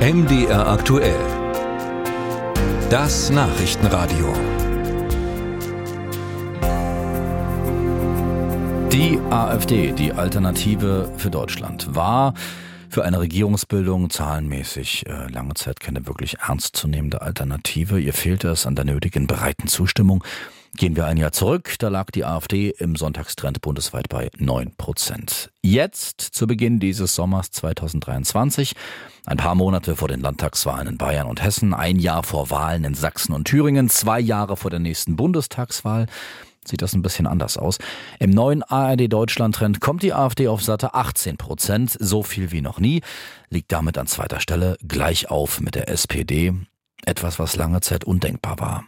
MDR aktuell. Das Nachrichtenradio. Die AfD, die Alternative für Deutschland, war für eine Regierungsbildung zahlenmäßig äh, lange Zeit keine wirklich ernstzunehmende Alternative. Ihr fehlte es an der nötigen breiten Zustimmung. Gehen wir ein Jahr zurück, da lag die AfD im Sonntagstrend bundesweit bei 9 Prozent. Jetzt, zu Beginn dieses Sommers 2023, ein paar Monate vor den Landtagswahlen in Bayern und Hessen, ein Jahr vor Wahlen in Sachsen und Thüringen, zwei Jahre vor der nächsten Bundestagswahl, sieht das ein bisschen anders aus. Im neuen ARD-Deutschland-Trend kommt die AfD auf satte 18 Prozent, so viel wie noch nie, liegt damit an zweiter Stelle gleich auf mit der SPD. Etwas, was lange Zeit undenkbar war.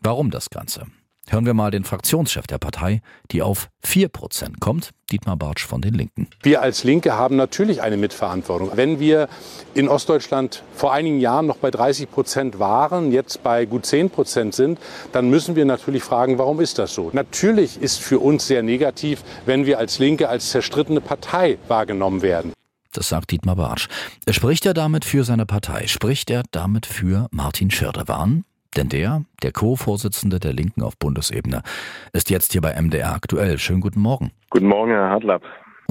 Warum das Ganze? Hören wir mal den Fraktionschef der Partei, die auf 4% kommt, Dietmar Bartsch von den Linken. Wir als Linke haben natürlich eine Mitverantwortung. Wenn wir in Ostdeutschland vor einigen Jahren noch bei 30 Prozent waren, jetzt bei gut 10 Prozent sind, dann müssen wir natürlich fragen, warum ist das so? Natürlich ist für uns sehr negativ, wenn wir als Linke als zerstrittene Partei wahrgenommen werden. Das sagt Dietmar Bartsch. Spricht er damit für seine Partei? Spricht er damit für Martin Schirdewan? Denn der, der Co-Vorsitzende der Linken auf Bundesebene, ist jetzt hier bei MDR aktuell. Schönen guten Morgen. Guten Morgen, Herr Hartlapp.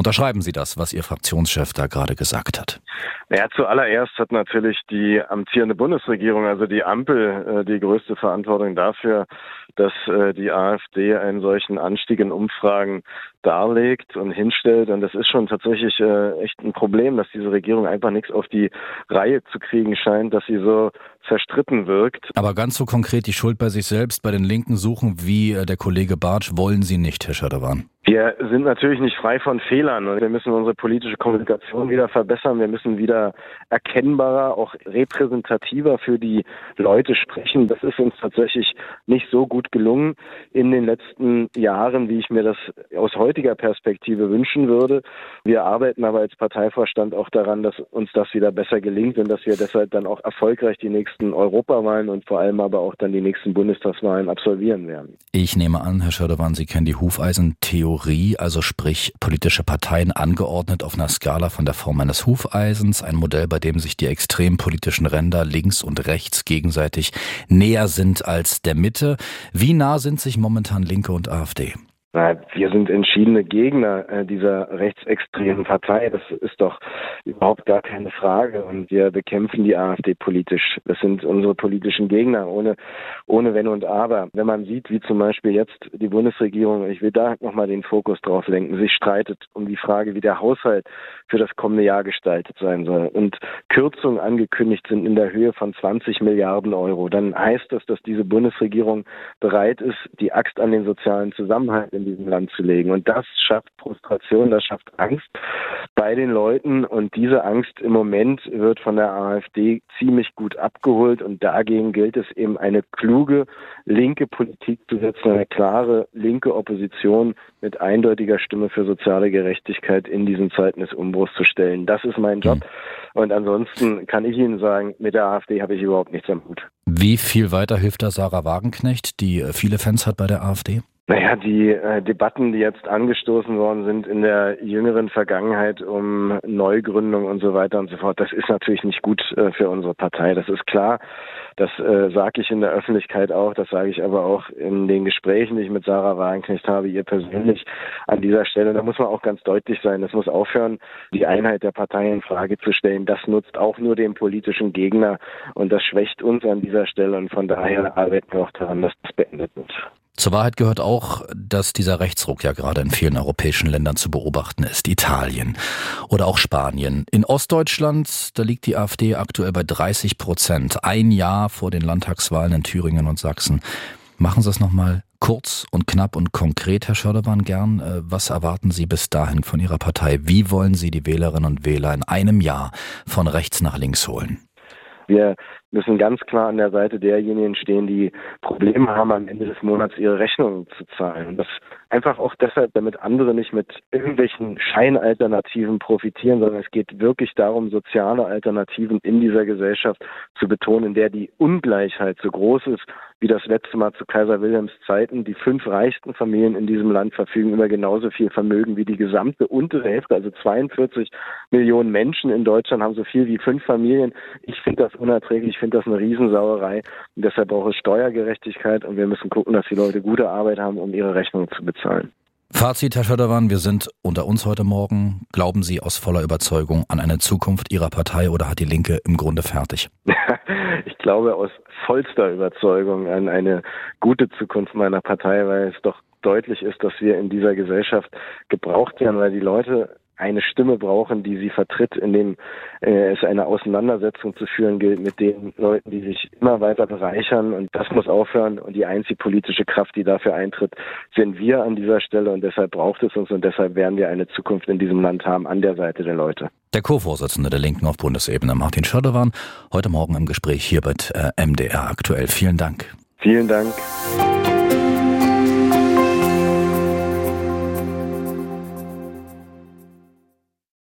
Unterschreiben Sie das, was Ihr Fraktionschef da gerade gesagt hat? Naja, zuallererst hat natürlich die amtierende Bundesregierung, also die Ampel, äh, die größte Verantwortung dafür, dass äh, die AfD einen solchen Anstieg in Umfragen darlegt und hinstellt. Und das ist schon tatsächlich äh, echt ein Problem, dass diese Regierung einfach nichts auf die Reihe zu kriegen scheint, dass sie so zerstritten wirkt. Aber ganz so konkret die Schuld bei sich selbst, bei den Linken suchen, wie der Kollege Bartsch, wollen Sie nicht, Herr Schadewan? Wir sind natürlich nicht frei von Fehlern und wir müssen unsere politische Kommunikation wieder verbessern. Wir müssen wieder erkennbarer, auch repräsentativer für die Leute sprechen. Das ist uns tatsächlich nicht so gut gelungen in den letzten Jahren, wie ich mir das aus heutiger Perspektive wünschen würde. Wir arbeiten aber als Parteivorstand auch daran, dass uns das wieder besser gelingt und dass wir deshalb dann auch erfolgreich die nächsten Europawahlen und vor allem aber auch dann die nächsten Bundestagswahlen absolvieren werden. Ich nehme an, Herr Schördewan, Sie kennen die Hufeisentheorie Theorie, also sprich politische Parteien angeordnet auf einer Skala von der Form eines Hufeisens, ein Modell, bei dem sich die extrem politischen Ränder links und rechts gegenseitig näher sind als der Mitte. Wie nah sind sich momentan Linke und AfD? Wir sind entschiedene Gegner äh, dieser rechtsextremen Partei. Das ist doch überhaupt gar keine Frage. Und wir bekämpfen die AfD politisch. Das sind unsere politischen Gegner, ohne, ohne Wenn und Aber. Wenn man sieht, wie zum Beispiel jetzt die Bundesregierung, ich will da nochmal den Fokus drauf lenken, sich streitet um die Frage, wie der Haushalt für das kommende Jahr gestaltet sein soll und Kürzungen angekündigt sind in der Höhe von 20 Milliarden Euro, dann heißt das, dass diese Bundesregierung bereit ist, die Axt an den sozialen Zusammenhalt in diesem Land zu legen. Und das schafft Frustration, das schafft Angst bei den Leuten. Und diese Angst im Moment wird von der AfD ziemlich gut abgeholt. Und dagegen gilt es eben eine kluge linke Politik zu setzen, eine klare linke Opposition mit eindeutiger Stimme für soziale Gerechtigkeit in diesen Zeiten des Umbruchs zu stellen. Das ist mein Job. Und ansonsten kann ich Ihnen sagen, mit der AfD habe ich überhaupt nichts am Hut. Wie viel weiter hilft da Sarah Wagenknecht, die viele Fans hat bei der AfD? Naja, die äh, Debatten, die jetzt angestoßen worden sind in der jüngeren Vergangenheit um Neugründung und so weiter und so fort, das ist natürlich nicht gut äh, für unsere Partei. Das ist klar. Das äh, sage ich in der Öffentlichkeit auch, das sage ich aber auch in den Gesprächen, die ich mit Sarah Wagenknecht habe, ihr persönlich an dieser Stelle. Da muss man auch ganz deutlich sein. Es muss aufhören, die Einheit der Partei in Frage zu stellen. Das nutzt auch nur dem politischen Gegner und das schwächt uns an dieser Stelle und von daher arbeiten wir auch daran, dass das beendet wird. Zur Wahrheit gehört auch, dass dieser Rechtsruck ja gerade in vielen europäischen Ländern zu beobachten ist. Italien oder auch Spanien. In Ostdeutschland, da liegt die AfD aktuell bei 30 Prozent. Ein Jahr vor den Landtagswahlen in Thüringen und Sachsen. Machen Sie es nochmal kurz und knapp und konkret, Herr Schördewan, gern. Äh, was erwarten Sie bis dahin von Ihrer Partei? Wie wollen Sie die Wählerinnen und Wähler in einem Jahr von rechts nach links holen? Wir müssen ganz klar an der Seite derjenigen stehen, die Probleme haben, am Ende des Monats ihre Rechnungen zu zahlen. Und das einfach auch deshalb, damit andere nicht mit irgendwelchen Scheinalternativen profitieren, sondern es geht wirklich darum, soziale Alternativen in dieser Gesellschaft zu betonen, in der die Ungleichheit so groß ist wie das letzte Mal zu Kaiser Wilhelms Zeiten. Die fünf reichsten Familien in diesem Land verfügen über genauso viel Vermögen wie die gesamte untere Hälfte. Also 42 Millionen Menschen in Deutschland haben so viel wie fünf Familien. Ich finde das unerträglich, ich finde das eine Riesensauerei. Und deshalb braucht es Steuergerechtigkeit und wir müssen gucken, dass die Leute gute Arbeit haben, um ihre Rechnungen zu bezahlen. Fazit, Herr Schöderwan, wir sind unter uns heute Morgen. Glauben Sie aus voller Überzeugung an eine Zukunft Ihrer Partei oder hat die Linke im Grunde fertig? ich glaube aus vollster Überzeugung an eine gute Zukunft meiner Partei, weil es doch deutlich ist, dass wir in dieser Gesellschaft gebraucht werden, weil die Leute eine Stimme brauchen, die sie vertritt, indem äh, es eine Auseinandersetzung zu führen gilt mit den Leuten, die sich immer weiter bereichern. Und das muss aufhören. Und die einzige politische Kraft, die dafür eintritt, sind wir an dieser Stelle. Und deshalb braucht es uns und deshalb werden wir eine Zukunft in diesem Land haben an der Seite der Leute. Der Co-Vorsitzende der Linken auf Bundesebene, Martin Schödewan, heute Morgen im Gespräch hier bei äh, MDR aktuell. Vielen Dank. Vielen Dank.